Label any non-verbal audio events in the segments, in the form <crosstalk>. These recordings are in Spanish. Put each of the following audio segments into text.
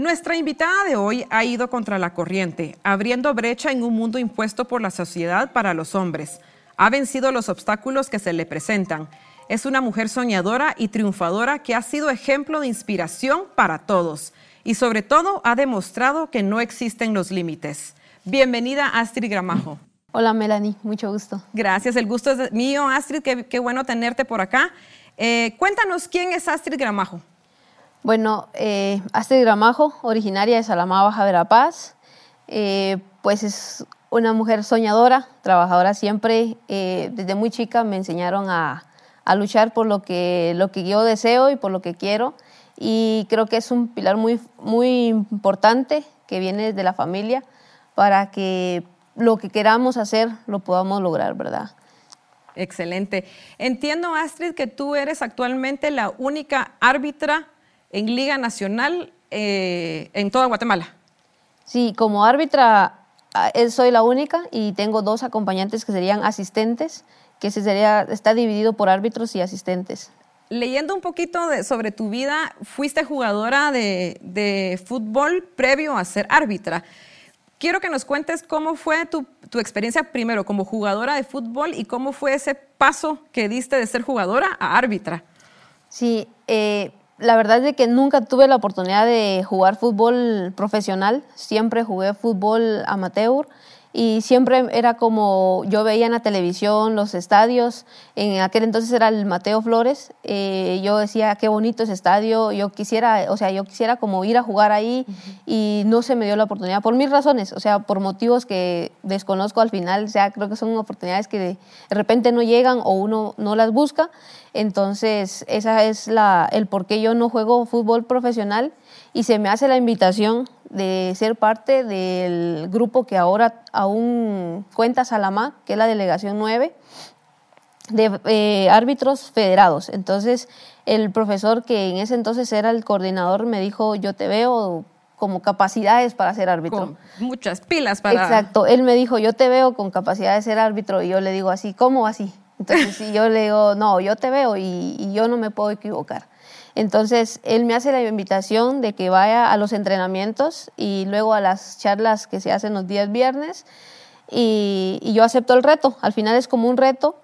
Nuestra invitada de hoy ha ido contra la corriente, abriendo brecha en un mundo impuesto por la sociedad para los hombres. Ha vencido los obstáculos que se le presentan. Es una mujer soñadora y triunfadora que ha sido ejemplo de inspiración para todos y sobre todo ha demostrado que no existen los límites. Bienvenida Astrid Gramajo. Hola Melanie, mucho gusto. Gracias, el gusto es mío Astrid, qué, bueno tenerte por acá. Eh, cuéntanos quién es Astrid Gramajo. Bueno, eh, Astrid Gramajo, originaria de Salamá, Baja Verapaz, eh, pues es una mujer soñadora, trabajadora siempre. Eh, desde muy chica me enseñaron a, luchar por lo que, yo deseo y por lo que quiero. Y creo que es un pilar muy, importante que viene desde la familia para que lo que queramos hacer lo podamos lograr, ¿verdad? Excelente. Entiendo, Astrid, que tú eres actualmente la única árbitra en Liga Nacional eh, en toda Guatemala. Sí, como árbitra ah, soy la única y tengo dos acompañantes que serían asistentes, que se sería, está dividido por árbitros y asistentes. Leyendo un poquito sobre tu vida, fuiste jugadora de, de, fútbol previo a ser árbitra. Quiero que nos cuentes cómo fue tu, tu, experiencia primero como jugadora de fútbol y cómo fue ese paso que diste de ser jugadora a árbitra. Sí, eh, la verdad es que nunca tuve la oportunidad de jugar fútbol profesional, siempre jugué fútbol amateur y siempre era como yo veía en la televisión los estadios, en aquel entonces era el Mateo Flores, eh, yo decía qué bonito ese estadio, yo quisiera, o sea, yo quisiera como ir a jugar ahí y no se me dio la oportunidad por mil razones, o sea, por motivos que desconozco al final, o sea, creo que son oportunidades que de repente no llegan o uno no las busca, entonces esa es la, el por qué yo no juego fútbol profesional y se me hace la invitación de ser parte del grupo que ahora aún cuenta Salamá, que es la delegación 9, de eh, árbitros federados. Entonces, el profesor que en ese entonces era el coordinador me dijo, yo te veo como capacidades para ser árbitro. Con muchas pilas para... Exacto, él me dijo, yo te veo con capacidad de ser árbitro y yo le digo así, ¿cómo así? Entonces, yo le digo, no, yo te veo y yo no me puedo equivocar. Entonces, él me hace la invitación de que vaya a los entrenamientos y luego a las charlas que se hacen los días viernes y, yo acepto el reto. Al final es como un reto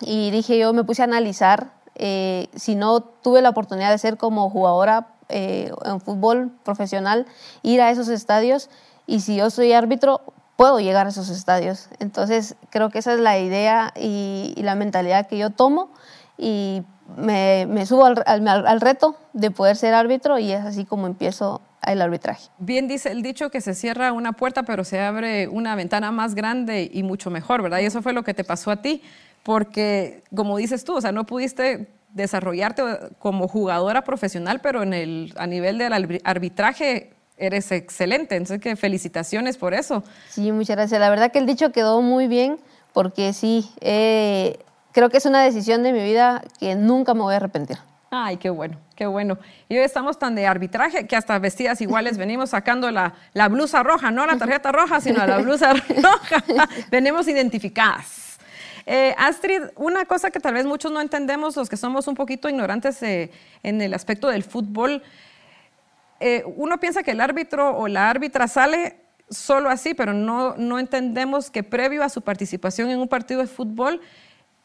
y dije, yo me puse a analizar eh, si no tuve la oportunidad de ser como jugadora eh, en fútbol profesional, ir a esos estadios y si yo soy árbitro, puedo llegar a esos estadios. Entonces, creo que esa es la idea y, y la mentalidad que yo tomo y me, subo al, reto de poder ser árbitro y es así como empiezo el arbitraje. Bien dice el dicho que se cierra una puerta, pero se abre una ventana más grande y mucho mejor, ¿verdad? Y eso fue lo que te pasó a ti, porque como dices tú, o sea, no pudiste desarrollarte como jugadora profesional, pero en el, a nivel del arbitraje eres excelente, entonces que felicitaciones por eso. Sí, muchas gracias. La verdad que el dicho quedó muy bien, porque sí, eh, creo que es una decisión de mi vida que nunca me voy a arrepentir. Ay, qué bueno, qué bueno. Y hoy estamos tan de arbitraje que hasta vestidas iguales venimos sacando la, la blusa roja, no la tarjeta roja, sino la blusa <laughs> roja. venimos identificadas. Eh, Astrid, una cosa que tal vez muchos no entendemos, los que somos un poquito ignorantes eh, en el aspecto del fútbol, eh, uno piensa que el árbitro o la árbitra sale solo así, pero no, no entendemos que previo a su participación en un partido de fútbol,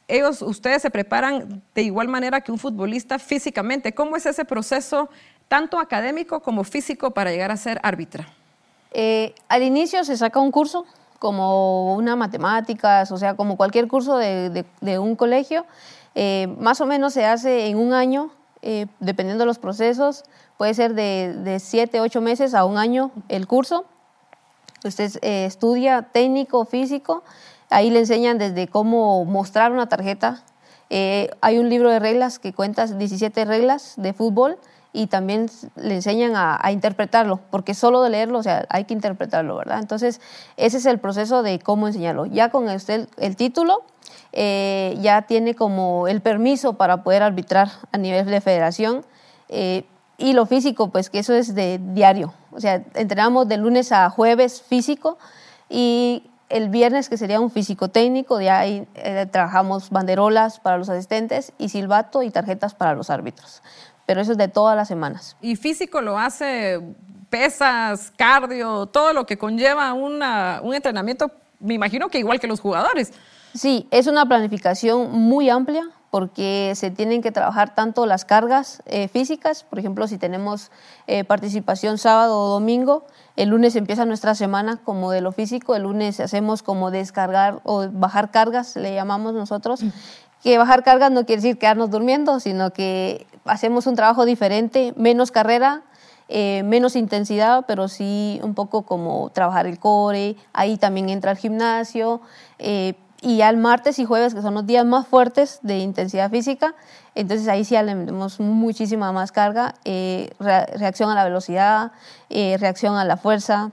ellos, ustedes se preparan de igual manera que un futbolista físicamente. ¿Cómo es ese proceso, tanto académico como físico, para llegar a ser árbitra? Eh, al inicio se saca un curso, como una matemáticas, o sea, como cualquier curso de, un colegio. Eh, más o menos se hace en un año, eh, dependiendo de los procesos. Puede ser de, de siete, ocho meses a un año el curso. Usted estudia técnico, físico Ahí le enseñan desde cómo mostrar una tarjeta. Eh, hay un libro de reglas que cuenta 17 reglas de fútbol y también le enseñan a, interpretarlo, porque solo de leerlo, o sea, hay que interpretarlo, ¿verdad? Entonces, ese es el proceso de cómo enseñarlo. Ya con usted el título, eh, ya tiene como el permiso para poder arbitrar a nivel de federación. Eh, y lo físico, pues que eso es de diario. O sea, entrenamos de lunes a jueves físico y el viernes, que sería un físico técnico, de ahí eh, trabajamos banderolas para los asistentes y silbato y tarjetas para los árbitros. Pero eso es de todas las semanas. ¿Y físico lo hace pesas, cardio, todo lo que conlleva una, un entrenamiento, me imagino que igual que los jugadores. Sí, es una planificación muy amplia porque se tienen que trabajar tanto las cargas eh, físicas, por ejemplo, si tenemos eh, participación sábado o domingo, el lunes empieza nuestra semana como de lo físico, el lunes hacemos como descargar o bajar cargas, le llamamos nosotros, mm. que bajar cargas no quiere decir quedarnos durmiendo, sino que hacemos un trabajo diferente, menos carrera, eh, menos intensidad, pero sí un poco como trabajar el core, ahí también entra el gimnasio, y al martes y jueves, que son los días más fuertes de intensidad física, entonces ahí sí le metemos muchísima más carga, eh, reacción a la velocidad, eh, reacción a la fuerza.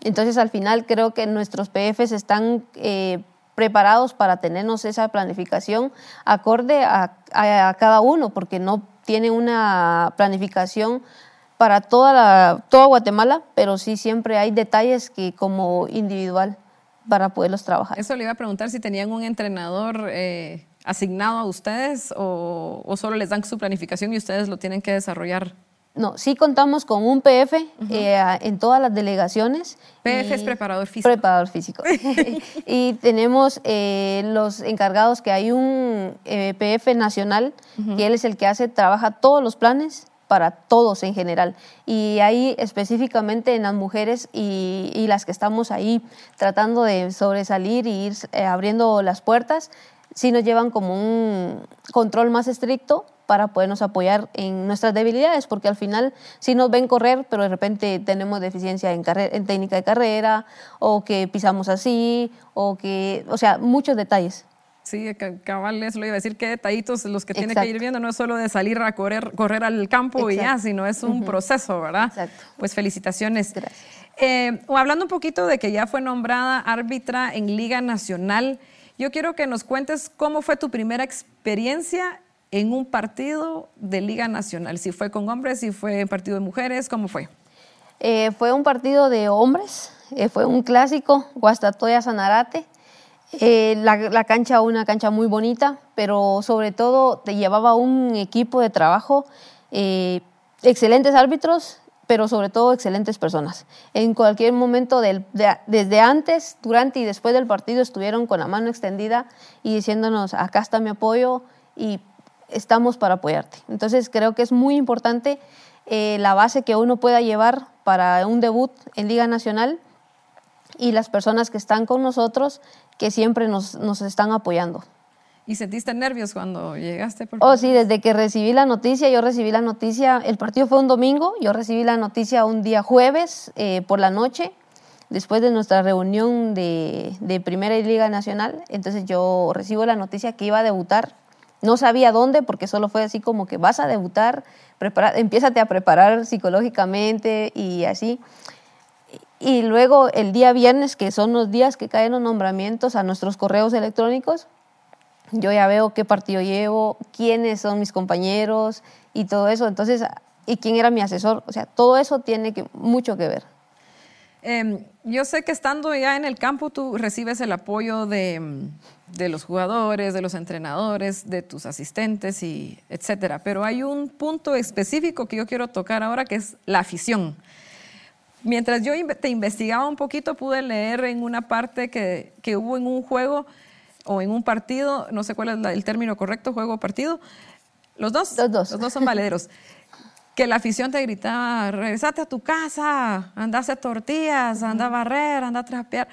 Entonces al final creo que nuestros PFs están eh, preparados para tenernos esa planificación acorde a, a, cada uno, porque no tiene una planificación para toda, la, toda Guatemala, pero sí siempre hay detalles que como individual para poderlos trabajar. Eso le iba a preguntar si tenían un entrenador eh, asignado a ustedes o, solo les dan su planificación y ustedes lo tienen que desarrollar. No, sí contamos con un PF eh, en todas las delegaciones. PF es preparador físico. Preparador físico. <laughs> <laughs> y tenemos eh, los encargados que hay un PF nacional, que él es el que hace, trabaja todos los planes para todos en general. Y ahí específicamente en las mujeres y, las que estamos ahí tratando de sobresalir y ir eh, abriendo las puertas, sí nos llevan como un control más estricto para podernos apoyar en nuestras debilidades, porque al final sí nos ven correr, pero de repente tenemos deficiencia en, en técnica de carrera, o que pisamos así, o que, o sea, muchos detalles. Sí, cabal, eso lo iba a decir, qué detallitos los que tiene que ir viendo, no es solo de salir a correr, correr al campo y ya, sino es un proceso, ¿verdad? Exacto. Pues felicitaciones. Gracias. Eh, hablando un poquito de que ya fue nombrada árbitra en Liga Nacional, yo quiero que nos cuentes cómo fue tu primera experiencia en un partido de Liga Nacional, si fue con hombres, si fue partido de mujeres, ¿cómo fue? Eh, fue un partido de hombres, eh, fue un clásico, Guastatoya Sanarate. Eh, la, cancha, una cancha muy bonita, pero sobre todo te llevaba un equipo de trabajo, eh, excelentes árbitros, pero sobre todo excelentes personas. En cualquier momento, desde antes, durante y después del partido, estuvieron con la mano extendida y diciéndonos, acá está mi apoyo y estamos para apoyarte. Entonces creo que es muy importante eh, la base que uno pueda llevar para un debut en Liga Nacional y las personas que están con nosotros que siempre nos, nos están apoyando. ¿Y sentiste nervios cuando llegaste? oh, sí, desde que recibí la noticia, yo recibí la noticia, el partido fue un domingo, yo recibí la noticia un día jueves eh, por la noche, después de nuestra reunión de, de Primera Liga Nacional, entonces yo recibo la noticia que iba a debutar. No sabía dónde, porque solo fue así como que vas a debutar, prepara, empiézate a preparar psicológicamente y así. Y luego el día viernes, que son los días que caen los nombramientos a nuestros correos electrónicos, yo ya veo qué partido llevo, quiénes son mis compañeros y todo eso. Entonces, y quién era mi asesor. O sea, todo eso tiene mucho que ver. Em, yo sé que estando ya en el campo tú recibes el apoyo de, de, los jugadores, de los entrenadores, de tus asistentes y etcétera. Pero hay un punto específico que yo quiero tocar ahora que es la afición. Mientras yo te investigaba un poquito, pude leer en una parte que, que hubo en un juego o en un partido, no sé cuál es el término correcto, juego o partido. ¿Los dos? Los dos. Los dos son valederos. <laughs> que la afición te gritaba, regresate a tu casa, anda a hacer tortillas, anda a barrer, anda a trapear.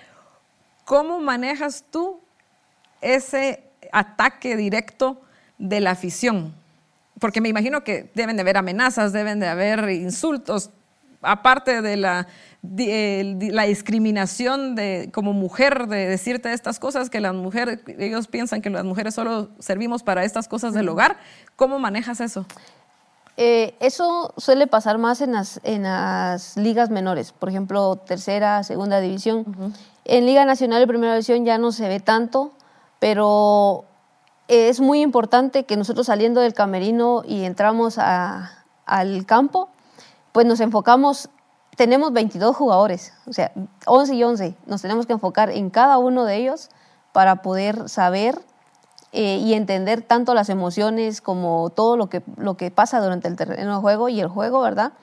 ¿Cómo manejas tú ese ataque directo de la afición? Porque me imagino que deben de haber amenazas, deben de haber insultos, aparte de la, la discriminación de, como mujer de decirte estas cosas, que las mujeres, ellos piensan que las mujeres solo servimos para estas cosas del hogar, ¿cómo manejas eso? Eh, eso suele pasar más en las, en las ligas menores, por ejemplo, tercera, segunda división. En Liga Nacional y Primera División ya no se ve tanto, pero es muy importante que nosotros saliendo del camerino y entramos al campo, pues nos enfocamos, tenemos 22 jugadores, o sea, 11 y 11, nos tenemos que enfocar en cada uno de ellos para poder saber eh, y entender tanto las emociones como todo lo que, lo que pasa durante el terreno de juego y el juego, ¿verdad?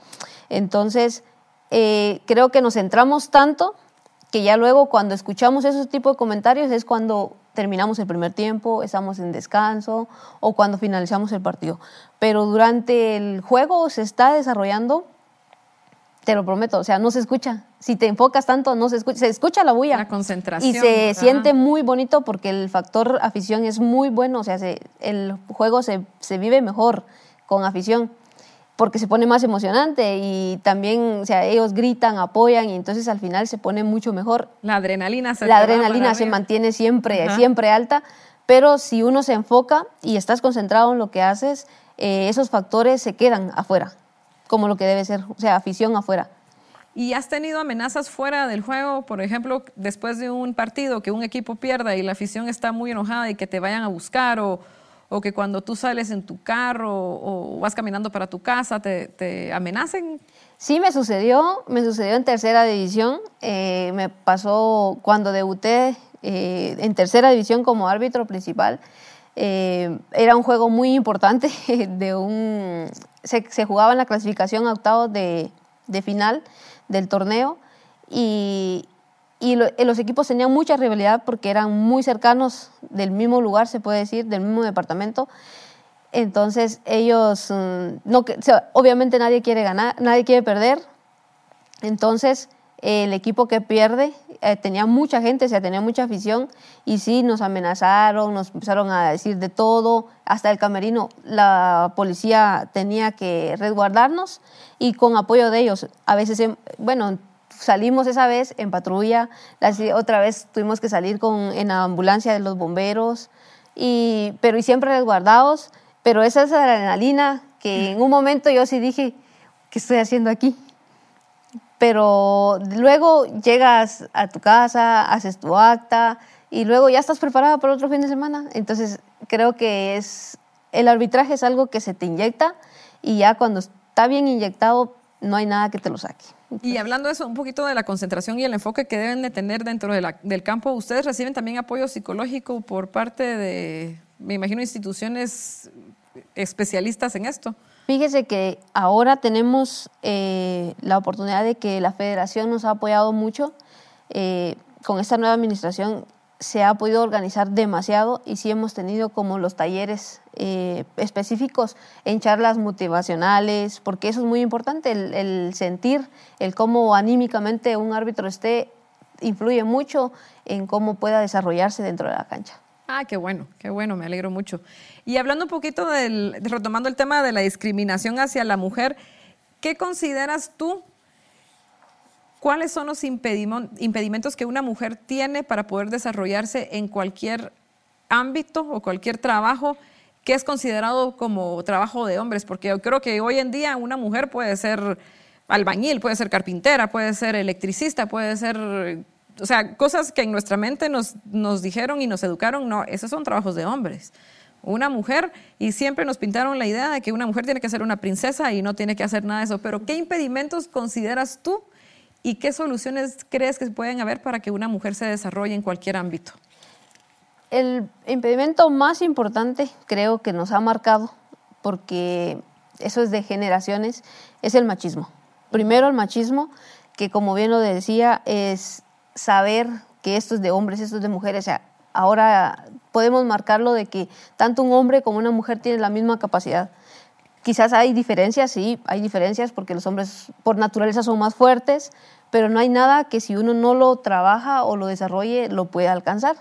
Entonces, eh, creo que nos centramos tanto que ya luego cuando escuchamos esos tipos de comentarios es cuando terminamos el primer tiempo, estamos en descanso o cuando finalizamos el partido. Pero durante el juego se está desarrollando, te lo prometo, o sea, no se escucha. Si te enfocas tanto, no se escucha. Se escucha la bulla. La concentración. Y se siente muy bonito porque el factor afición es muy bueno, o sea, el juego se, se vive mejor con afición porque se pone más emocionante y también, o sea, ellos gritan, apoyan y entonces al final se pone mucho mejor. La adrenalina se La adrenalina se mantiene siempre, siempre alta, pero si uno se enfoca y estás concentrado en lo que haces, eh, esos factores se quedan afuera, como lo que debe ser, o sea, afición afuera. ¿Y has tenido amenazas fuera del juego? Por ejemplo, después de un partido que un equipo pierda y la afición está muy enojada y que te vayan a buscar o, o que cuando tú sales en tu carro o, vas caminando para tu casa te, te, amenacen? Sí, me sucedió, me sucedió en tercera división, eh, me pasó cuando debuté eh, en tercera división como árbitro principal. Eh, era un juego muy importante, <laughs> de un, se, jugaba en la clasificación a octavos de, final del torneo y, y los equipos tenían mucha rivalidad porque eran muy cercanos del mismo lugar, se puede decir, del mismo departamento. Entonces ellos, mm, obviamente nadie quiere ganar, nadie quiere perder. Entonces el equipo que pierde eh, tenía mucha gente, o sea, tenía mucha afición y sí, nos amenazaron, nos empezaron a decir de todo, hasta el camerino, la policía tenía que resguardarnos y con apoyo de ellos, a veces, em, bueno, salimos esa vez en patrulla, otra vez tuvimos que salir con, en la ambulancia de los bomberos, y, pero y siempre resguardados, pero esa es la adrenalina que en un momento yo sí dije, ¿qué estoy haciendo aquí? Pero luego llegas a tu casa, haces tu acta y luego ya estás preparada para otro fin de semana. Entonces creo que es el arbitraje es algo que se te inyecta y ya cuando está bien inyectado no hay nada que te lo saque. Y hablando de eso, un poquito de la concentración y el enfoque que deben de tener dentro del campo, ¿ustedes reciben también apoyo psicológico por parte de, me imagino, instituciones especialistas en esto? Fíjese que ahora tenemos eh, la oportunidad de que la federación nos ha apoyado mucho. Eh, con esta nueva administración se ha podido organizar demasiado y sí hemos tenido como los talleres eh, específicos en charlas motivacionales, porque eso es muy importante, el, sentir, el cómo anímicamente un árbitro esté, influye mucho en cómo pueda desarrollarse dentro de la cancha. Ah, qué bueno, qué bueno, me alegro mucho. Y hablando un poquito del, retomando el tema de la discriminación hacia la mujer, ¿qué consideras tú ¿Cuáles son los impedimentos que una mujer tiene para poder desarrollarse en cualquier ámbito o cualquier trabajo que es considerado como trabajo de hombres? Porque yo creo que hoy en día una mujer puede ser albañil, puede ser carpintera, puede ser electricista, puede ser, o sea, cosas que en nuestra mente nos, nos dijeron y nos educaron, no, esos son trabajos de hombres. Una mujer, y siempre nos pintaron la idea de que una mujer tiene que ser una princesa y no tiene que hacer nada de eso, pero ¿qué impedimentos consideras tú? ¿Y qué soluciones crees que pueden haber para que una mujer se desarrolle en cualquier ámbito? El impedimento más importante creo que nos ha marcado, porque eso es de generaciones, es el machismo. Primero el machismo, que como bien lo decía, es saber que esto es de hombres, esto es de mujeres. Ahora podemos marcarlo de que tanto un hombre como una mujer tienen la misma capacidad. Quizás hay diferencias, sí, hay diferencias porque los hombres por naturaleza son más fuertes, pero no hay nada que si uno no lo trabaja o lo desarrolle lo pueda alcanzar.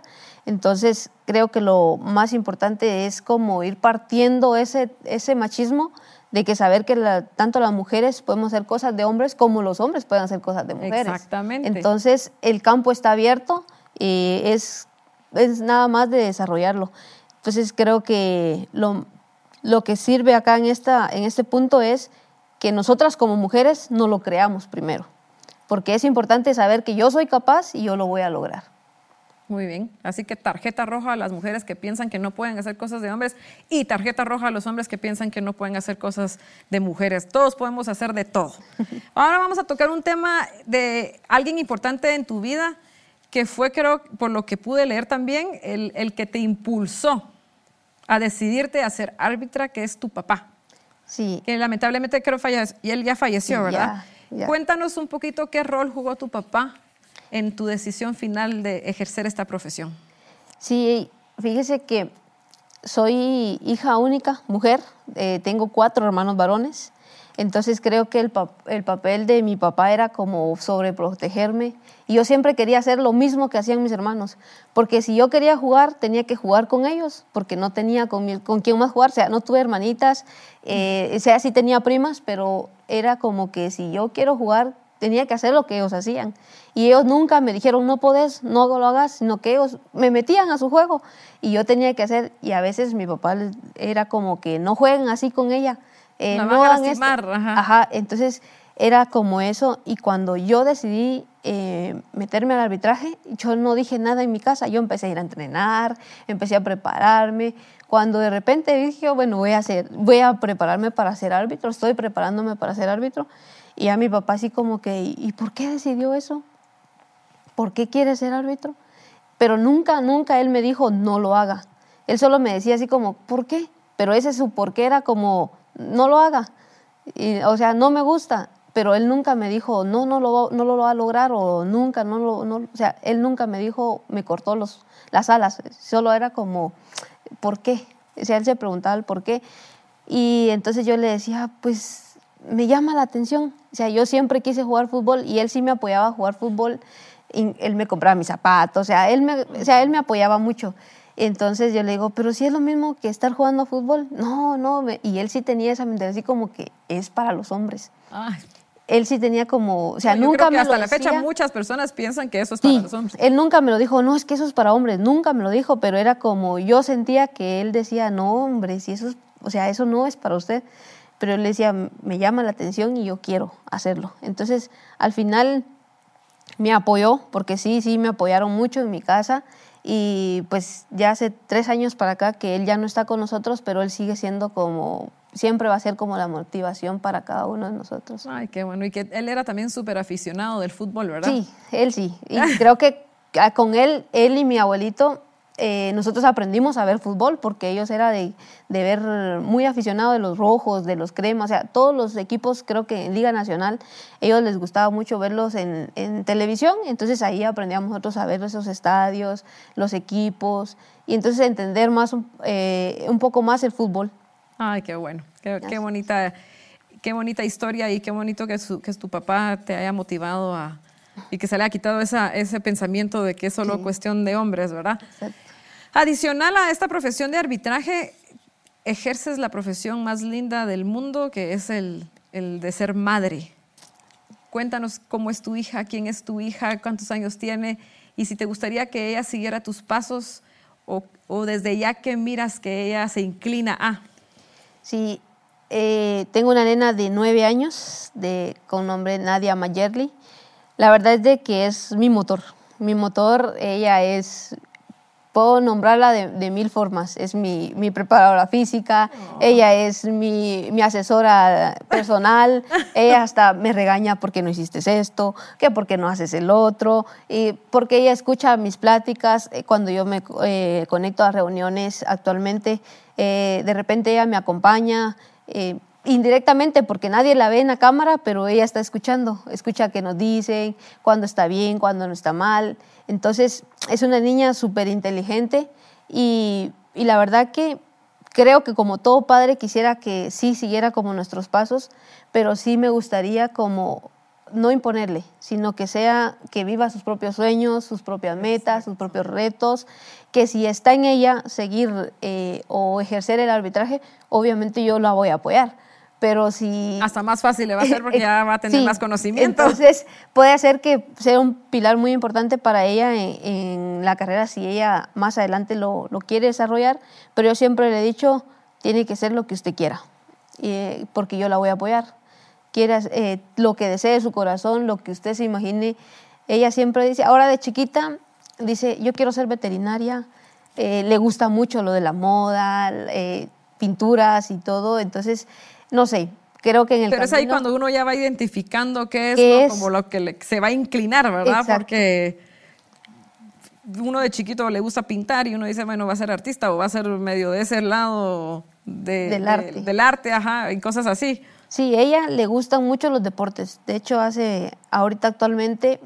Entonces, creo que lo más importante es como ir partiendo ese, ese machismo de que saber que tanto las mujeres podemos hacer cosas de hombres como los hombres pueden hacer cosas de mujeres. Exactamente. Entonces, el campo está abierto y es, es nada más de desarrollarlo. Entonces, creo que lo, lo que sirve acá en, esta, en este punto es que nosotras como mujeres no lo creamos primero porque es importante saber que yo soy capaz y yo lo voy a lograr. Muy bien, así que tarjeta roja a las mujeres que piensan que no pueden hacer cosas de hombres y tarjeta roja a los hombres que piensan que no pueden hacer cosas de mujeres. Todos podemos hacer de todo. <laughs> Ahora vamos a tocar un tema de alguien importante en tu vida que fue, creo, por lo que pude leer también, el, que te impulsó a decidirte a ser árbitra, que es tu papá. Sí. Que lamentablemente creo falleció, y él ya falleció, ¿verdad? Cuéntanos un poquito qué rol jugó tu papá en tu decisión final de ejercer esta profesión. Sí, fíjese que soy hija única, mujer, eh, tengo cuatro hermanos varones, entonces creo que el, el, papel de mi papá era como sobreprotegerme. Y yo siempre quería hacer lo mismo que hacían mis hermanos, porque si yo quería jugar tenía que jugar con ellos, porque no tenía con, con quién más jugar, o sea, no tuve hermanitas, eh, o sea, sí tenía primas, pero era como que si yo quiero jugar tenía que hacer lo que ellos hacían. Y ellos nunca me dijeron, no podés, no lo hagas, sino que ellos me metían a su juego y yo tenía que hacer, y a veces mi papá era como que no jueguen así con ella. Eh, no van a Ajá. entonces era como eso, y cuando yo decidí eh, meterme al arbitraje, yo no dije nada en mi casa, yo empecé a ir a entrenar, empecé a prepararme, cuando de repente dije, bueno, voy a, hacer, voy a prepararme para ser árbitro, estoy preparándome para ser árbitro, y a mi papá así como que, ¿y por qué decidió eso? ¿Por qué quiere ser árbitro? Pero nunca, nunca él me dijo, no lo haga. Él solo me decía así como, ¿por qué? Pero ese su por qué era como, no lo haga. O sea, no me gusta. Pero él nunca me dijo, no, no lo, no lo va a lograr o nunca, no lo, no, o sea, él nunca me dijo, me cortó los, las alas. Solo era como, ¿por qué? O sea, él se preguntaba el por qué. Y entonces yo le decía, pues me llama la atención. O sea, yo siempre quise jugar fútbol y él sí me apoyaba a jugar fútbol él me compraba mis zapatos, o sea, él me, o sea, él me apoyaba mucho. Entonces yo le digo, pero si es lo mismo que estar jugando fútbol. No, no, y él sí tenía esa mentalidad así como que es para los hombres. Él sí tenía como, o sea, nunca me hasta la fecha muchas personas piensan que eso es para los hombres. Él nunca me lo dijo, no, es que eso es para hombres, nunca me lo dijo, pero era como yo sentía que él decía, no, hombre, si eso es, o sea, eso no es para usted. Pero él decía, me llama la atención y yo quiero hacerlo. Entonces, al final me apoyó, porque sí, sí, me apoyaron mucho en mi casa y pues ya hace tres años para acá que él ya no está con nosotros, pero él sigue siendo como, siempre va a ser como la motivación para cada uno de nosotros. Ay, qué bueno. Y que él era también súper aficionado del fútbol, ¿verdad? Sí, él sí. Y creo que con él, él y mi abuelito eh, nosotros aprendimos a ver fútbol porque ellos era de, de, ver muy aficionados de los rojos, de los cremas, o sea, todos los equipos creo que en Liga Nacional, ellos les gustaba mucho verlos en, en televisión, entonces ahí aprendíamos nosotros a ver esos estadios, los equipos, y entonces entender más, eh, un poco más el fútbol. Ay, qué bueno, qué, qué, bonita, qué bonita historia y qué bonito que, que tu papá te haya motivado a, y que se le ha quitado esa, ese pensamiento de que es solo cuestión de hombres, ¿verdad? Exacto. Adicional a esta profesión de arbitraje, ejerces la profesión más linda del mundo, que es el, de ser madre. Cuéntanos cómo es tu hija, quién es tu hija, cuántos años tiene y si te gustaría que ella siguiera tus pasos o, desde ya que miras que ella se inclina a. Sí, eh, tengo una nena de nueve años de, con nombre Nadia Mayerly. La verdad es de que es mi motor. Mi motor, ella es puedo nombrarla de, mil formas. Es mi, mi preparadora física, oh. ella es mi, mi, asesora personal, <laughs> ella hasta me regaña porque no hiciste esto, que porque no haces el otro, y porque ella escucha mis pláticas eh, cuando yo me eh, conecto a reuniones actualmente. Eh, de repente ella me acompaña indirectamente porque nadie la ve en la cámara, pero ella está escuchando, escucha que nos dicen, cuando está bien, cuando no está mal. Entonces es una niña súper inteligente y, y, la verdad que creo que como todo padre quisiera que sí siguiera como nuestros pasos, pero sí me gustaría como no imponerle, sino que sea que viva sus propios sueños, sus propias metas, sus propios retos, que si está en ella seguir eh, o ejercer el arbitraje, obviamente yo la voy a apoyar pero si... Hasta más fácil le va a ser porque ya va a tener más conocimiento. Entonces puede ser que sea un pilar muy importante para ella en, la carrera si ella más adelante lo, lo, quiere desarrollar, pero yo siempre le he dicho, tiene que ser lo que usted quiera, porque yo la voy a apoyar. Quiera eh, lo que desee su corazón, lo que usted se imagine. Ella siempre dice, ahora de chiquita, dice, yo quiero ser veterinaria, eh, le gusta mucho lo de la moda, eh, pinturas y todo, entonces no sé, creo que en el Pero es ahí cuando uno ya va identificando qué es, como lo que se va a inclinar, ¿verdad? Porque uno de chiquito le gusta pintar y uno dice, bueno, va a ser artista o va a ser medio de ese lado del, arte. del arte, ajá, y cosas así. Sí, ella le gustan mucho los deportes. De hecho, hace ahorita actualmente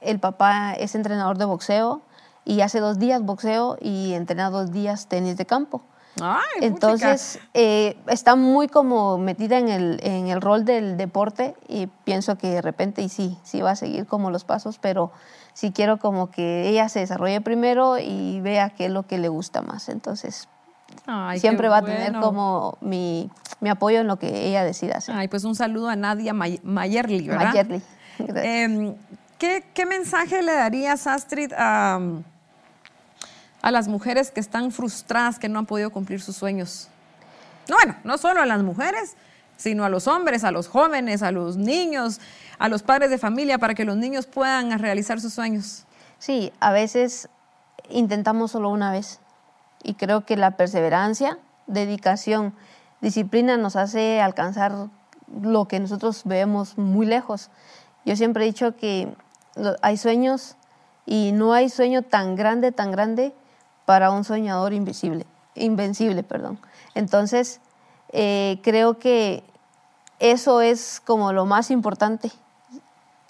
el papá es entrenador de boxeo y hace dos días boxeo y entrena dos días tenis de campo. Ay, Entonces, eh, está muy como metida en el, en el rol del deporte y pienso que de repente, y sí, sí va a seguir como los pasos, pero sí quiero como que ella se desarrolle primero y vea qué es lo que le gusta más. Entonces, Ay, siempre va a tener bueno. como mi, mi apoyo en lo que ella decida hacer. Ay, pues un saludo a Nadia May- Mayerly, ¿verdad? Mayerly. <laughs> Em, ¿qué, qué mensaje le darías, Astrid, a, a las mujeres que están frustradas, que no han podido cumplir sus sueños? No, bueno, no solo a las mujeres, sino a los hombres, a los jóvenes, a los niños, a los padres de familia, para que los niños puedan realizar sus sueños. Sí, a veces intentamos solo una vez y creo que la perseverancia, dedicación, disciplina nos hace alcanzar lo que nosotros vemos muy lejos. Yo siempre he dicho que hay sueños y no hay sueño tan grande, tan grande para un soñador invisible, invencible, perdón. Entonces, eh, creo que eso es como lo más importante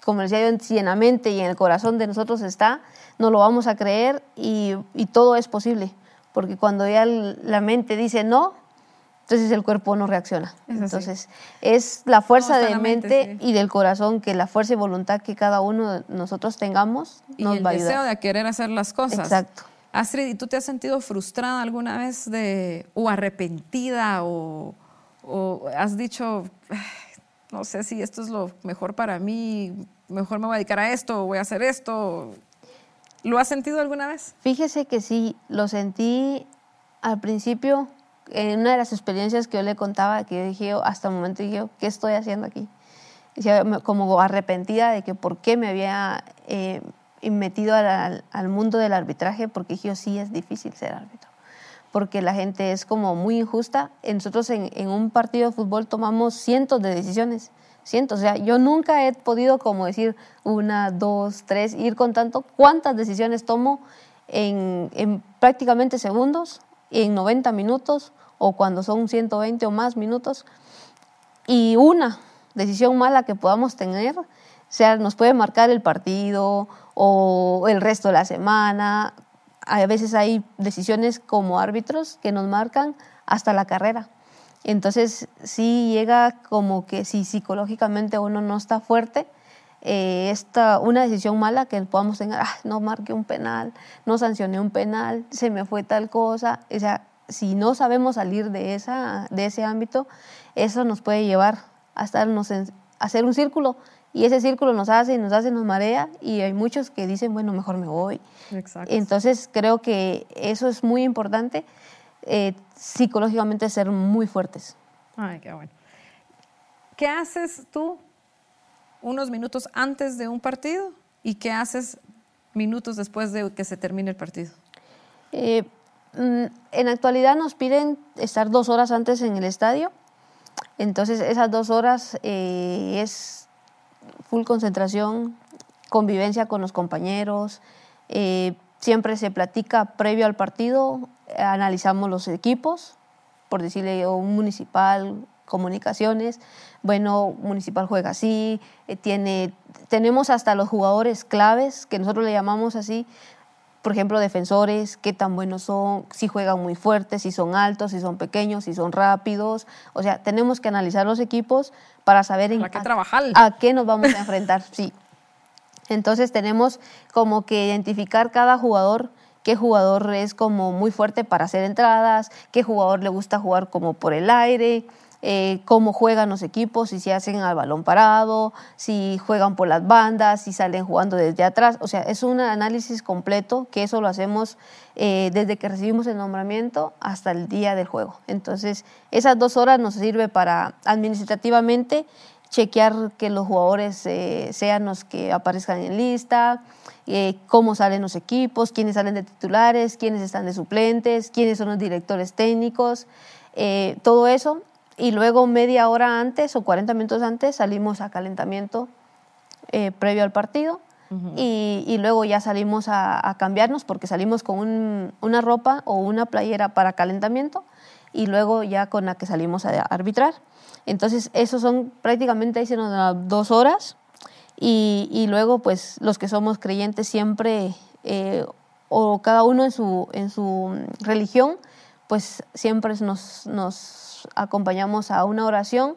como decía yo, si en la mente y en el corazón de nosotros está, no lo vamos a creer y, y todo es posible. Porque cuando ya el- la mente dice no, entonces el cuerpo no reacciona. Es entonces es la fuerza de la mente, mente, sí. y del corazón, que la fuerza y voluntad que cada uno de nosotros tengamos Y nos el va a deseo ayudar. de querer hacer las cosas. Exacto. Astrid, ¿y tú te has sentido frustrada alguna vez de, o arrepentida o, has dicho, "Ay, no sé si esto es lo mejor para mí, mejor me voy a dedicar a esto, voy a hacer esto? ¿Lo has sentido alguna vez? Fíjese que sí, lo sentí al principio, en una de las experiencias que yo le contaba, que yo dije, hasta el momento dije, ¿qué estoy haciendo aquí? Me- como arrepentida de que por qué me había eh, metido al, al- mundo del arbitraje, porque yo, sí es difícil ser árbitro, porque la gente es como muy injusta. Nosotros en, en un partido de fútbol tomamos cientos de decisiones, cientos. O sea, yo nunca he podido como decir una, dos, tres, ir contando cuántas decisiones tomo en, en prácticamente segundos, en 90 minutos o cuando son 120 o más minutos. Y una decisión mala que podamos tener, o sea, nos puede marcar el partido o el resto de la semana. A veces hay decisiones como árbitros que nos marcan hasta la carrera. Entonces, sí llega como que si psicológicamente uno no está fuerte, eh, esta, una decisión mala que podamos tener, "Ah, no marqué un penal, no sancioné un penal, se me fue tal cosa. O sea, si no sabemos salir de, esa, de ese ámbito, eso nos puede llevar a estarnos en- a hacer un círculo y ese círculo nos hace y nos hace, nos marea y hay muchos que dicen, bueno, mejor me voy. Exacto. Entonces creo que eso es muy importante, eh, psicológicamente ser muy fuertes. Ay, qué bueno. ¿Qué haces tú unos minutos antes de un partido y qué haces minutos después de que se termine el partido? Eh, mm, en la actualidad nos piden estar dos horas antes en el estadio, entonces esas dos horas eh, es full concentración, convivencia con los compañeros, eh, siempre se platica previo al partido, analizamos los equipos, por decirle yo, un municipal, comunicaciones, bueno, municipal juega así, eh, tiene, tenemos hasta los jugadores claves, que nosotros le llamamos así, por ejemplo, defensores, qué tan buenos son, si juegan muy fuertes, si son altos, si son pequeños, si son rápidos. O sea, tenemos que analizar los equipos para saber en qué a- trabajar. a qué nos vamos a enfrentar. Sí. Entonces tenemos como que identificar cada jugador, qué jugador es como muy fuerte para hacer entradas, qué jugador le gusta jugar como por el aire, eh, cómo juegan los equipos, si se hacen al balón parado, si juegan por las bandas, si salen jugando desde atrás. O sea, es un análisis completo que eso lo hacemos eh, desde que recibimos el nombramiento hasta el día del juego. Entonces, esas dos horas nos sirve para administrativamente chequear que los jugadores eh, sean los que aparezcan en lista, eh, cómo salen los equipos, quiénes salen de titulares, quiénes están de suplentes, quiénes son los directores técnicos, eh, todo eso. Y luego media hora antes o 40 minutos antes salimos a calentamiento eh, previo al partido y, luego ya salimos a, cambiarnos porque salimos con una ropa o una playera para calentamiento y luego ya con la que salimos a arbitrar. Entonces, esos son prácticamente ahí dos horas y, luego pues los que somos creyentes siempre eh, o cada uno en su, en su religión, pues siempre nos, nos acompañamos a una oración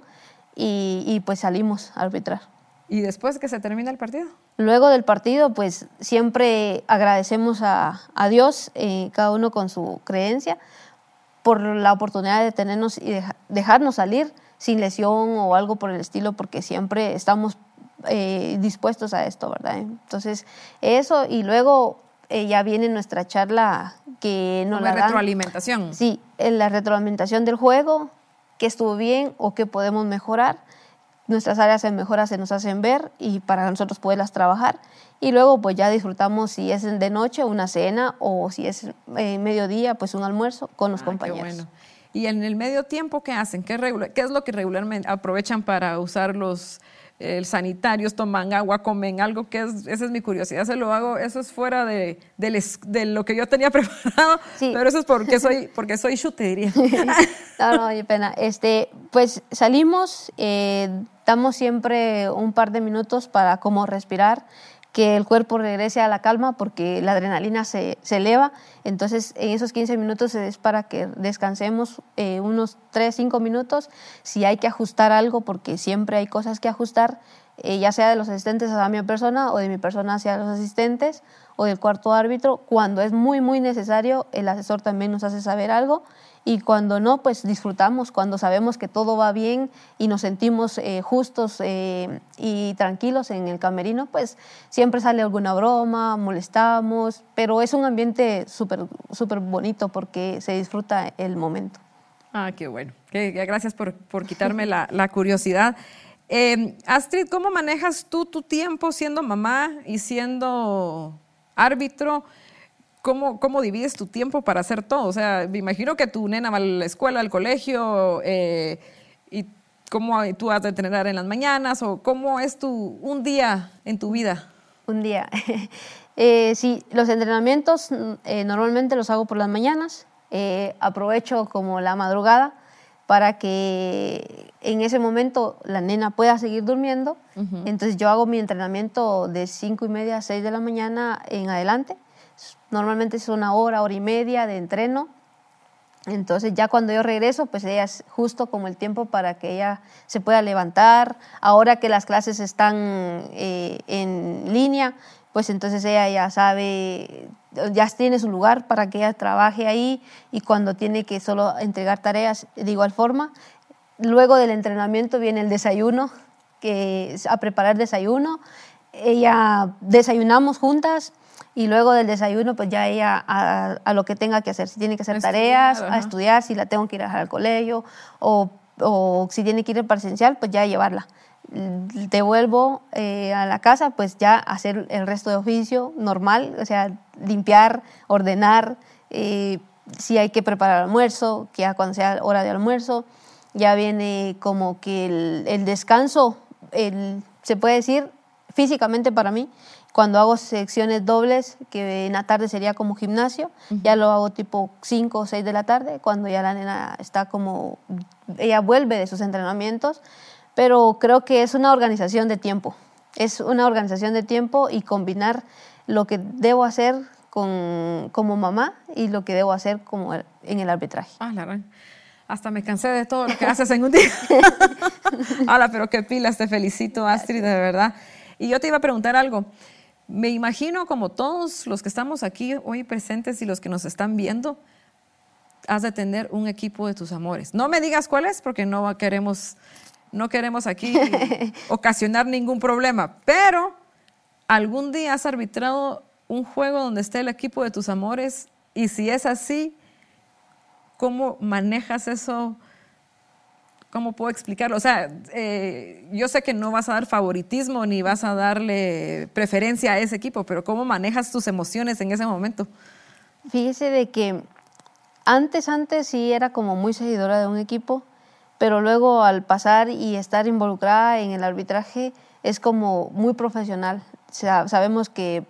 y, pues salimos a arbitrar. ¿Y después que se termina el partido? Luego del partido, pues siempre agradecemos a, Dios, eh, cada uno con su creencia, por la oportunidad de tenernos y dejarnos salir sin lesión o algo por el estilo, porque siempre estamos eh, dispuestos a esto, ¿verdad? Entonces, eso y luego eh, ya viene nuestra charla que nos la retroalimentación. Sí, la retroalimentación del juego, qué estuvo bien o qué podemos mejorar. Nuestras áreas de mejora se nos hacen ver y para nosotros poderlas trabajar. Y luego pues ya disfrutamos si es de noche una cena o si es eh, mediodía pues un almuerzo con los ah, compañeros. Qué bueno. Y en el medio tiempo, ¿qué hacen? ¿Qué, ¿Qué es lo que regularmente aprovechan para usar los el sanitarios toman agua, comen algo, que es, esa es mi curiosidad, se lo hago, eso es fuera de, de, lo que yo tenía <laughs> preparado, pero eso es porque soy, porque soy chutería. <laughs> no, no, oye, pena. Este, pues salimos, eh, damos siempre un par de minutos para como respirar, que el cuerpo regrese a la calma porque la adrenalina se, se eleva. Entonces, en esos 15 minutos es para que descansemos eh, unos 3, 5 minutos. Si hay que ajustar algo, porque siempre hay cosas que ajustar, eh, ya sea de los asistentes a mi persona o de mi persona hacia los asistentes o del cuarto árbitro. Cuando es muy, muy necesario, el asesor también nos hace saber algo y cuando no, pues disfrutamos, cuando sabemos que todo va bien y nos sentimos eh, justos eh, y tranquilos en el camerino, pues siempre sale alguna broma, molestamos, pero es un ambiente súper súper bonito porque se disfruta el momento. Ah, qué bueno. gracias por, por quitarme la, la curiosidad. Eh, Astrid, ¿cómo manejas tú tu tiempo siendo mamá y siendo árbitro? ¿Cómo, ¿Cómo divides tu tiempo para hacer todo? O sea, me imagino que tu nena va a la escuela, al colegio, eh, y cómo tú vas a entrenar en las mañanas, o cómo es tu, un día en tu vida. Un día. <laughs> eh, sí, los entrenamientos eh, normalmente los hago por las mañanas. Eh, aprovecho como la madrugada para que en ese momento la nena pueda seguir durmiendo. Entonces yo hago mi entrenamiento de cinco y media a 6 de la mañana en adelante Normalmente es una hora, hora y media de entreno. Entonces ya cuando yo regreso, pues ella es justo como el tiempo para que ella se pueda levantar. Ahora que las clases están eh, en línea, pues entonces ella ya sabe, ya tiene su lugar para que ella trabaje ahí y cuando tiene que solo entregar tareas de igual forma. Luego del entrenamiento viene el desayuno, que es a preparar desayuno. Ella desayunamos juntas y luego del desayuno, pues ya ella a, lo que tenga que hacer. Si tiene que hacer tareas, a estudiar, si la tengo que ir a dejar al colegio, o, o si tiene que ir presencial, pues ya llevarla. Devuelvo eh, a la casa, pues ya hacer el resto de oficio normal, o sea, limpiar, ordenar, eh, si hay que preparar almuerzo, que ya cuando sea hora de almuerzo, ya viene como que el, el descanso, el, se puede decir físicamente para mí, cuando hago secciones dobles, que en la tarde sería como gimnasio, ya lo hago tipo 5 o 6 de la tarde, cuando ya la nena está como, ella vuelve de sus entrenamientos, pero creo que es una organización de tiempo, es una organización de tiempo y combinar lo que debo hacer con, como mamá y lo que debo hacer como en el arbitraje. Ah, la hasta me cansé de todo lo que haces en un día. <laughs> Hola, pero qué pilas, te felicito, Astrid, de verdad. Y yo te iba a preguntar algo. Me imagino como todos los que estamos aquí hoy presentes y los que nos están viendo, has de tener un equipo de tus amores. No me digas cuál es porque no queremos, no queremos aquí <laughs> ocasionar ningún problema, pero algún día has arbitrado un juego donde esté el equipo de tus amores y si es así, ¿cómo manejas eso? ¿Cómo puedo explicarlo? O sea, eh, yo sé que no vas a dar favoritismo ni vas a darle preferencia a ese equipo, pero ¿cómo manejas tus emociones en ese momento? Fíjese de que antes, antes sí era como muy seguidora de un equipo, pero luego al pasar y estar involucrada en el arbitraje es como muy profesional. sabemos que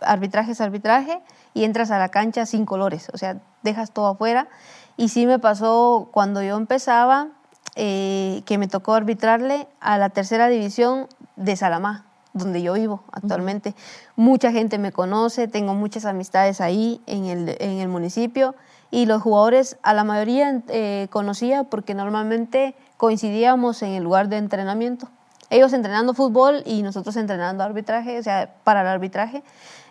arbitraje es arbitraje y entras a la cancha sin colores, o sea, dejas todo afuera. Y sí me pasó cuando yo empezaba, eh, que me tocó arbitrarle a la tercera división de Salamá, donde yo vivo actualmente. Mucha gente me conoce, tengo muchas amistades ahí en el, en el municipio y los jugadores a la mayoría eh, conocía porque normalmente coincidíamos en el lugar de entrenamiento. Ellos entrenando fútbol y nosotros entrenando arbitraje, o sea, para el arbitraje.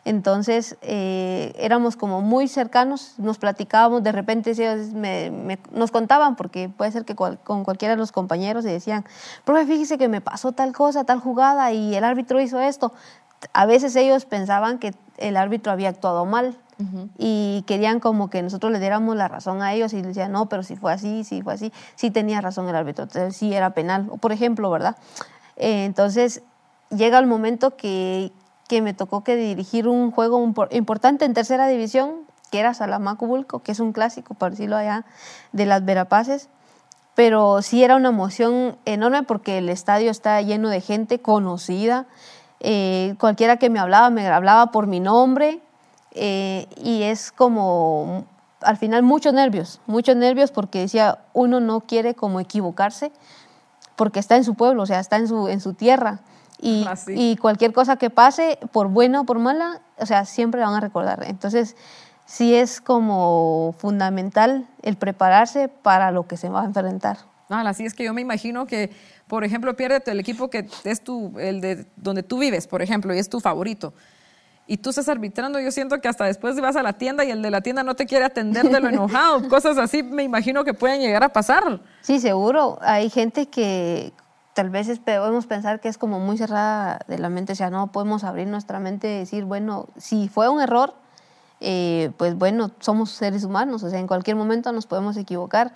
Entonces eh, éramos como muy cercanos, nos platicábamos, de repente ellos nos contaban, porque puede ser que con cualquiera de los compañeros y decían, profe, fíjese que me pasó tal cosa, tal jugada y el árbitro hizo esto. A veces ellos pensaban que el árbitro había actuado mal y querían como que nosotros le diéramos la razón a ellos y decían, no, pero si fue así, si fue así, sí tenía razón el árbitro, entonces sí era penal, por ejemplo, ¿verdad? Eh, entonces llega el momento que, que me tocó que dirigir un juego importante en tercera división, que era Salamacubulco, que es un clásico, por decirlo allá, de las Verapaces. Pero sí era una emoción enorme porque el estadio está lleno de gente conocida. Eh, cualquiera que me hablaba, me hablaba por mi nombre. Eh, y es como, al final, muchos nervios, muchos nervios porque decía, uno no quiere como equivocarse porque está en su pueblo, o sea, está en su, en su tierra. Y, <laughs> y, cualquier cosa que pase, por buena o por mala, o sea, siempre la van a recordar. Entonces, sí es como fundamental el prepararse para lo que se va a enfrentar. Ah, así es que yo me imagino que, por ejemplo, pierde el equipo que es tu, el de donde tú vives, por ejemplo, y es tu favorito y tú estás arbitrando, yo siento que hasta después vas a la tienda y el de la tienda no te quiere atender de lo <laughs> enojado. Cosas así me imagino que pueden llegar a pasar. Sí, seguro. Hay gente que tal vez podemos pensar que es como muy cerrada de la mente, o sea, no podemos abrir nuestra mente y decir, bueno, si fue un error, eh, pues bueno, somos seres humanos, o sea, en cualquier momento nos podemos equivocar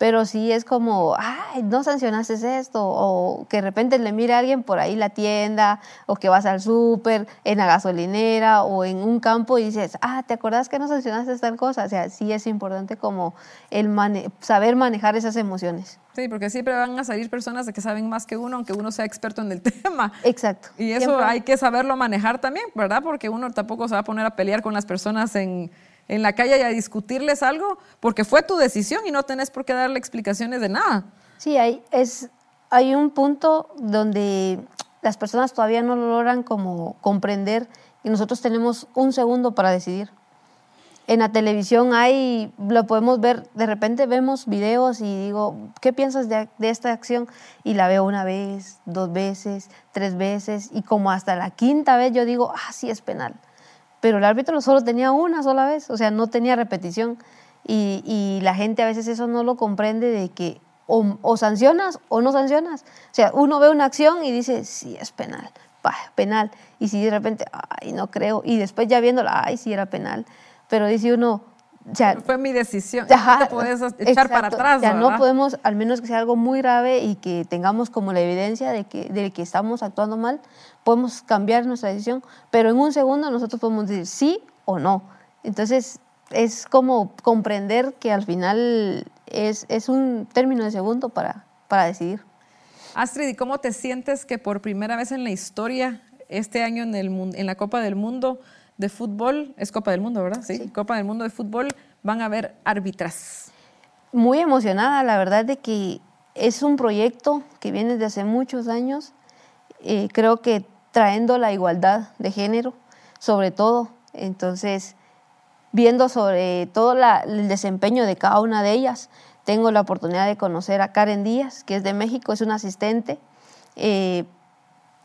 pero sí es como, ay, no sancionaste esto, o que de repente le mire a alguien por ahí la tienda, o que vas al súper, en la gasolinera, o en un campo y dices, ah, ¿te acordás que no sancionaste tal cosa? O sea, sí es importante como el saber manejar esas emociones. Sí, porque siempre van a salir personas que saben más que uno, aunque uno sea experto en el <laughs> tema. Exacto. Y eso hay que saberlo manejar también, ¿verdad? Porque uno tampoco se va a poner a pelear con las personas en en la calle a discutirles algo porque fue tu decisión y no tenés por qué darle explicaciones de nada. Sí, hay, es, hay un punto donde las personas todavía no logran como comprender y nosotros tenemos un segundo para decidir. En la televisión hay, lo podemos ver, de repente vemos videos y digo, ¿qué piensas de, de esta acción? Y la veo una vez, dos veces, tres veces, y como hasta la quinta vez yo digo, ah, sí es penal pero el árbitro solo tenía una sola vez, o sea, no tenía repetición. Y, la gente a veces eso no lo comprende de que o, sancionas o no sancionas. O sea, uno ve una acción y dice, sí, es penal, penal. Y si de repente, ay, no creo. Y después ya viéndola, ay, sí era penal. Pero dice uno, fue mi decisión. no te puedes echar para atrás. Ya no podemos, al menos que sea algo muy grave y que tengamos como la evidencia de que, de que estamos actuando mal, podemos cambiar nuestra decisión, pero en un segundo nosotros podemos decir sí o no. Entonces, es como comprender que al final es, es un término de segundo para, para decidir. Astrid, ¿y cómo te sientes que por primera vez en la historia, este año en, el, en la Copa del Mundo, de fútbol, es Copa del Mundo, ¿verdad? Sí, Copa del Mundo de fútbol, van a haber árbitras. Muy emocionada, la verdad de que es un proyecto que viene de hace muchos años, eh, creo que trayendo la igualdad de género, sobre todo, entonces viendo sobre todo el desempeño de cada una de ellas. Tengo la oportunidad de conocer a Karen Díaz, que es de México, es una asistente. Eh,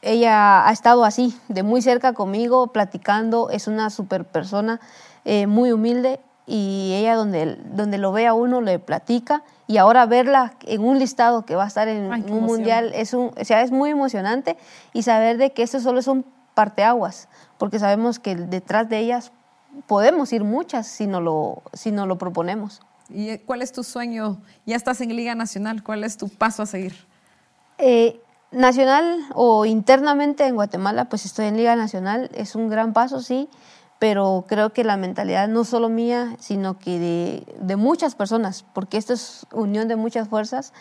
ella ha estado así, de muy cerca conmigo, platicando, es una super persona, eh, muy humilde y ella donde, donde lo ve a uno le platica y ahora verla en un listado que va a estar en, un mundial es, un, o sea, es muy emocionante y saber de que eso solo es un parteaguas, porque sabemos que detrás de ellas podemos ir muchas si no lo, si no lo proponemos. ¿Y cuál es tu sueño? Ya estás en Liga Nacional, ¿cuál es tu paso a seguir? Eh, nacional o internamente en Guatemala, pues estoy en Liga Nacional, es un gran paso, sí, pero creo que la mentalidad no solo mía, sino que de, muchas personas, porque esto es unión de muchas fuerzas,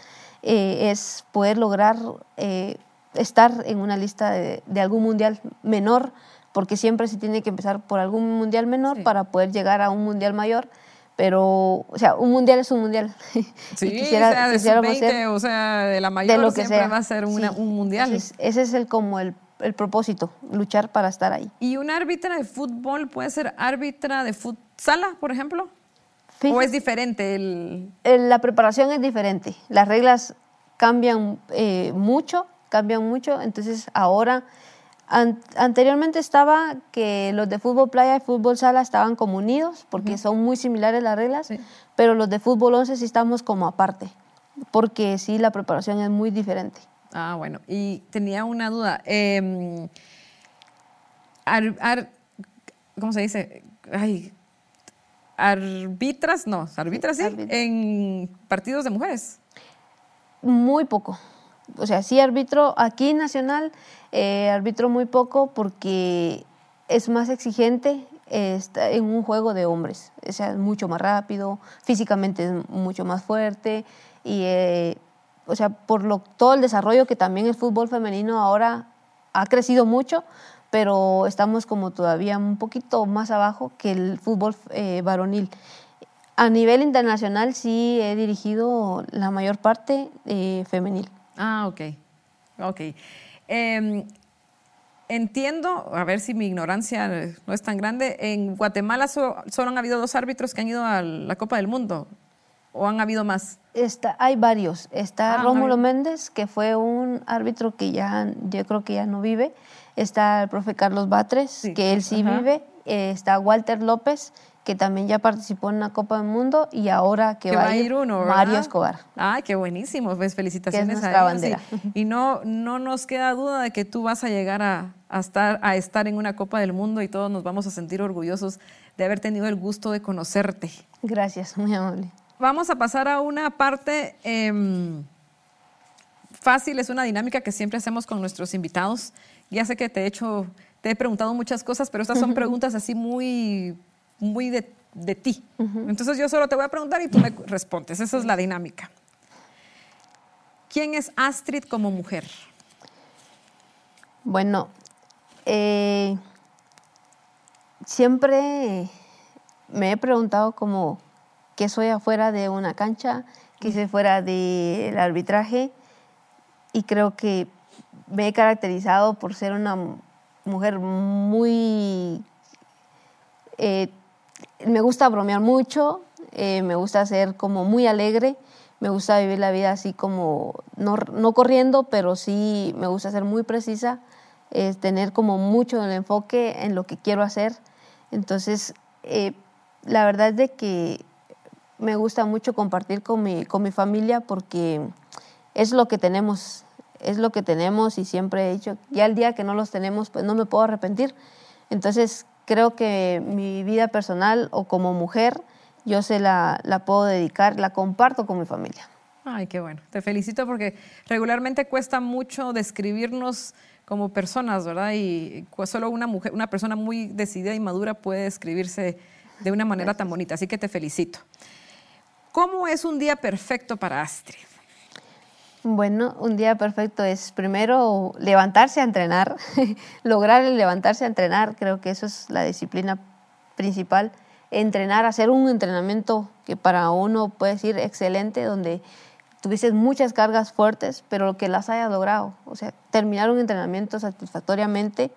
eh, es poder lograr eh, estar en una lista de, de, algún mundial menor, porque siempre se tiene que empezar por algún mundial menor para poder llegar a un mundial mayor. Pero, o sea, un mundial es un mundial. <laughs> Sí, quisiera, o sea, de 20, o sea, de la mayor de lo que siempre va a ser una, un mundial. Ese es, ese es el, como el, el, propósito, luchar para estar ahí. ¿Y una árbitra de fútbol puede ser árbitra de futsala, por ejemplo? ¿O es diferente? El... La preparación es diferente. Las reglas cambian eh, mucho, cambian mucho. Entonces ahora, anteriormente estaba que los de fútbol playa y fútbol sala estaban como unidos porque son muy similares las reglas, pero los de fútbol 11 sí estamos como aparte, porque sí la preparación es muy diferente. Ah, bueno. Y tenía una duda. Eh, ¿Cómo se dice? Ay, arbitras, no, arbitras sí, en partidos de mujeres. Muy poco. O sea, sí arbitro aquí nacional, eh, arbitro muy poco porque es más exigente está en un juego de hombres. O sea, es mucho más rápido, físicamente es mucho más fuerte y, eh, o sea, por lo, todo el desarrollo que también el fútbol femenino ahora ha crecido mucho, pero estamos como todavía un poquito más abajo que el fútbol eh, varonil. A nivel internacional sí he dirigido la mayor parte femenil. Ah, ok. Ok. Em, entiendo, a ver si mi ignorancia no es tan grande, en Guatemala solo han habido dos árbitros que han ido a la Copa del Mundo. ¿O han habido más? Está, hay varios. Está ah, Rómulo Méndez, que fue un árbitro que ya, yo creo que ya no vive. Está el profe Carlos Batres, que él sí vive. Eh, está Walter López, que también ya participó en una Copa del Mundo y ahora que, va, a ir uno, Mario Escobar. Ay, qué buenísimo, pues felicitaciones a ellos. Bandera. Y, no, no nos queda duda de que tú vas a llegar a, estar, a estar en una Copa del Mundo y todos nos vamos a sentir orgullosos de haber tenido el gusto de conocerte. Gracias, muy amable. Vamos a pasar a una parte em, fácil, es una dinámica que siempre hacemos con nuestros invitados. Ya sé que te he hecho, te he preguntado muchas cosas, pero estas son <laughs> preguntas así muy, muy de, ti. Entonces yo solo te voy a preguntar y tú me respondes. Esa es la dinámica. ¿Quién es Astrid como mujer? Bueno, eh, siempre me he preguntado como que soy afuera de una cancha, que soy fuera del arbitraje y creo que me he caracterizado por ser una mujer muy... Eh, me gusta bromear mucho, eh, me gusta ser como muy alegre, me gusta vivir la vida así como, no, no corriendo, pero sí me gusta ser muy precisa, es tener como mucho el enfoque en lo que quiero hacer. Entonces, eh, la verdad es de que me gusta mucho compartir con mi, con mi familia porque es lo que tenemos, es lo que tenemos y siempre he dicho, ya el día que no los tenemos, pues no me puedo arrepentir. Entonces creo que mi vida personal o como mujer, yo se la, la puedo dedicar, la comparto con mi familia. Ay, qué bueno. Te felicito porque regularmente cuesta mucho describirnos como personas, ¿verdad? Y solo una mujer, una persona muy decidida y madura puede describirse de una manera tan bonita. Así que te felicito. ¿Cómo es un día perfecto para Astrid? Bueno, un día perfecto es primero levantarse a entrenar, <laughs> lograr levantarse a entrenar, creo que eso es la disciplina principal, entrenar, hacer un entrenamiento que para uno puede ser excelente, donde tuvieses muchas cargas fuertes, pero que las hayas logrado. O sea, terminar un entrenamiento satisfactoriamente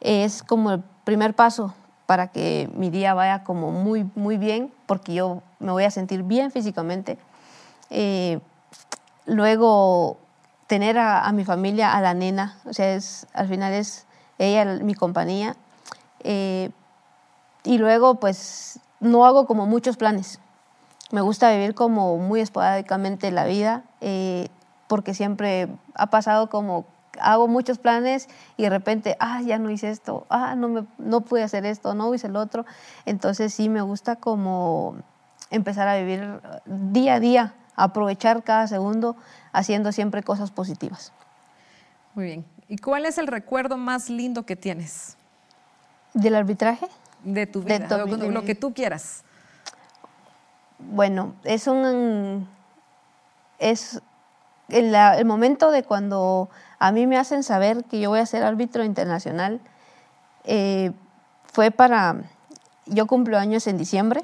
es como el primer paso para que mi día vaya como muy, muy bien, porque yo me voy a sentir bien físicamente. Eh, luego, tener a, mi familia, a la nena, o sea, es, al final es ella mi compañía. Eh, y luego, pues, no hago como muchos planes. Me gusta vivir como muy esporádicamente la vida, eh, porque siempre ha pasado como hago muchos planes y de repente, ah, ya no hice esto, ah, no, me, no pude hacer esto, no hice el otro. Entonces sí me gusta como empezar a vivir día a día, aprovechar cada segundo haciendo siempre cosas positivas. Muy bien. ¿Y cuál es el recuerdo más lindo que tienes? ¿Del arbitraje? De tu vida, de lo, que tú quieras. Bueno, es un... Es el, el momento de cuando a mí me hacen saber que yo voy a ser árbitro internacional eh, fue para, yo cumplo años en diciembre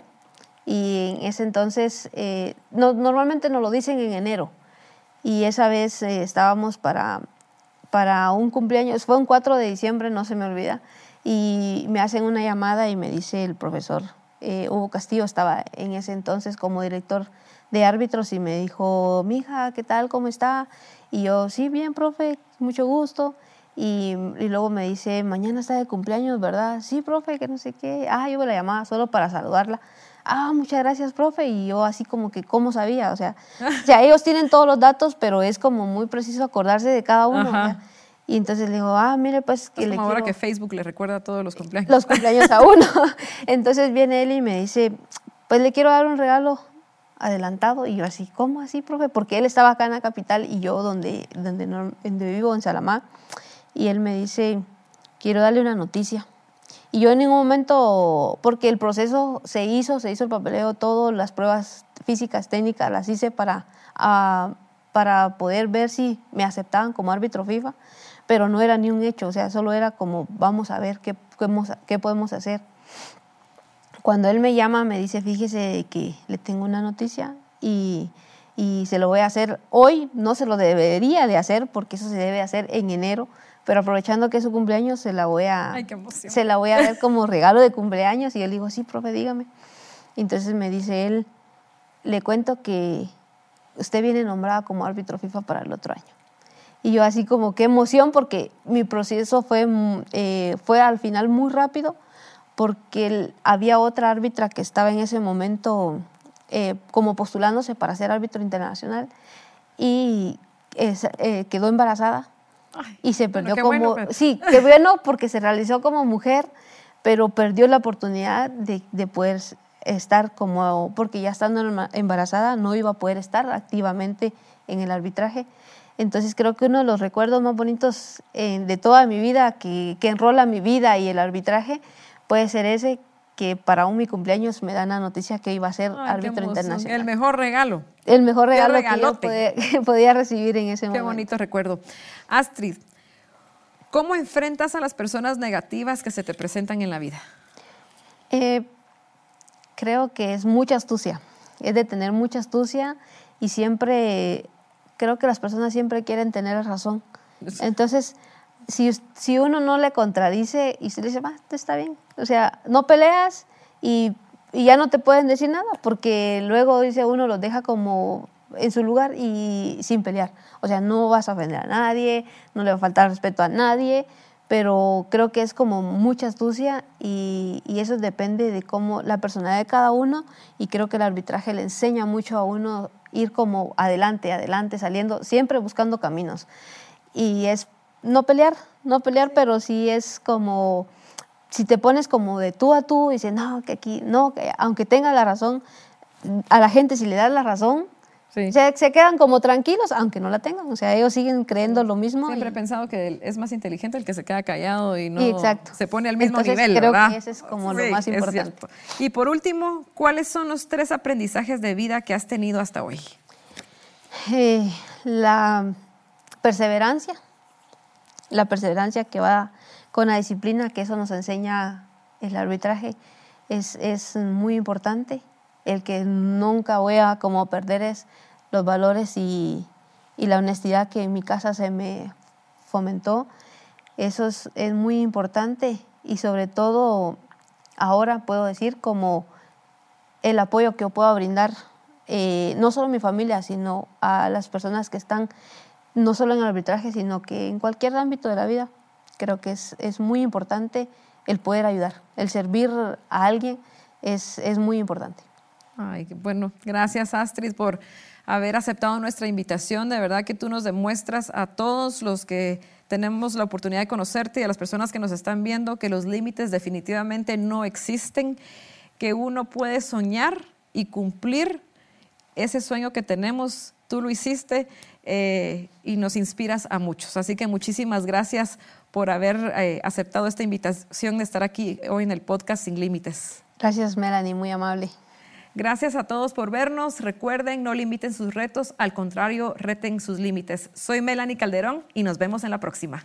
y en ese entonces, eh, no, normalmente nos lo dicen en enero y esa vez eh, estábamos para, para un cumpleaños, fue un 4 de diciembre, no se me olvida, y me hacen una llamada y me dice el profesor, Hugo Castillo estaba en ese entonces como director de árbitros y me dijo, mija, ¿qué tal? ¿Cómo está? Y yo, sí, bien, profe, mucho gusto. Y, y, luego me dice, mañana está de cumpleaños, ¿verdad? Sí, profe, que no sé qué. Ah, yo la llamaba solo para saludarla. Ah, muchas gracias, profe. Y yo así como que, ¿cómo sabía? O sea, <laughs> ellos tienen todos los datos, pero es como muy preciso acordarse de cada uno. Y entonces le digo, ah, mire, pues... Que es como ahora que Facebook le recuerda todos los cumpleaños. Los cumpleaños a uno. <laughs> <laughs> entonces viene él y me dice, pues le quiero dar un regalo adelantado. Y yo así, ¿cómo así, profe? Porque él estaba acá en la capital y yo donde, donde, donde vivo, en Salamá. Y él me dice, quiero darle una noticia. Y yo en ningún momento, porque el proceso se hizo, se hizo el papeleo, todo, las pruebas físicas, técnicas, las hice para, ah, para poder ver si me aceptaban como árbitro FIFA, pero no era ni un hecho, o sea, solo era como, vamos a ver qué, qué podemos hacer. Cuando él me llama, me dice, fíjese que le tengo una noticia y, y se lo voy a hacer hoy, no se lo debería de hacer porque eso se debe hacer en enero, pero aprovechando que es su cumpleaños, se la voy a, se la voy a ver como <laughs> regalo de cumpleaños. Y él dijo, sí, profe, dígame. Entonces me dice él, le cuento que usted viene nombrada como árbitro FIFA para el otro año. Y yo así como, qué emoción, porque mi proceso fue, eh, fue al final muy rápido porque había otra árbitra que estaba en ese momento eh, como postulándose para ser árbitro internacional y eh, quedó embarazada y se perdió como... Sí, <laughs> qué bueno porque se realizó como mujer, pero perdió la oportunidad de, de poder estar como... porque ya estando embarazada no iba a poder estar activamente en el arbitraje. Entonces creo que uno de los recuerdos más bonitos eh, de toda mi vida, que, que enrola mi vida y el arbitraje, puede ser ese que para un mi cumpleaños me dan la noticia que iba a ser árbitro internacional. El mejor regalo. El mejor regalo que yo <laughs> podía, recibir en ese momento. Qué bonito recuerdo. Astrid, ¿cómo enfrentas a las personas negativas que se te presentan en la vida? Eh, creo que es mucha astucia. Es de tener mucha astucia y siempre, creo que las personas siempre quieren tener razón. Entonces, si, si uno no le contradice y se le dice, va, está bien. O sea, no peleas y, y, ya no te pueden decir nada, porque luego dice uno los deja como en su lugar y sin pelear. O sea, no vas a ofender a nadie, no le va a faltar respeto a nadie, pero creo que es como mucha astucia y, y, eso depende de cómo la personalidad de cada uno y creo que el arbitraje le enseña mucho a uno ir como adelante, adelante, saliendo, siempre buscando caminos. Y es no pelear, no pelear, pero sí es como, si te pones como de tú a tú y dices, no, que aquí, no, que aunque tenga la razón, a la gente si le das la razón, se, quedan como tranquilos, aunque no la tengan. O sea, ellos siguen creyendo lo mismo. Siempre he pensado que es más inteligente el que se queda callado y no se pone al mismo nivel. Creo que ese es como lo más importante. Y por último, ¿cuáles son los tres aprendizajes de vida que has tenido hasta hoy? Eh, la perseverancia la perseverancia que va con la disciplina, que eso nos enseña el arbitraje, es, es muy importante. El que nunca voy a como perder es los valores y, y, la honestidad que en mi casa se me fomentó. Eso es, es muy importante y sobre todo ahora puedo decir como el apoyo que yo puedo brindar, eh, no solo a mi familia, sino a las personas que están no solo en el arbitraje, sino que en cualquier ámbito de la vida. Creo que es, es muy importante el poder ayudar, el servir a alguien es, es muy importante. Ay, bueno, gracias Astrid por haber aceptado nuestra invitación. De verdad que tú nos demuestras a todos los que tenemos la oportunidad de conocerte y a las personas que nos están viendo que los límites definitivamente no existen, que uno puede soñar y cumplir ese sueño que tenemos. Tú lo hiciste eh, y nos inspiras a muchos. Así que muchísimas gracias por haber eh, aceptado esta invitación de estar aquí hoy en el podcast Sin Límites. Gracias, Melanie, muy amable. Gracias a todos por vernos. Recuerden, no limiten sus retos, al contrario, reten sus límites. Soy Melanie Calderón y nos vemos en la próxima.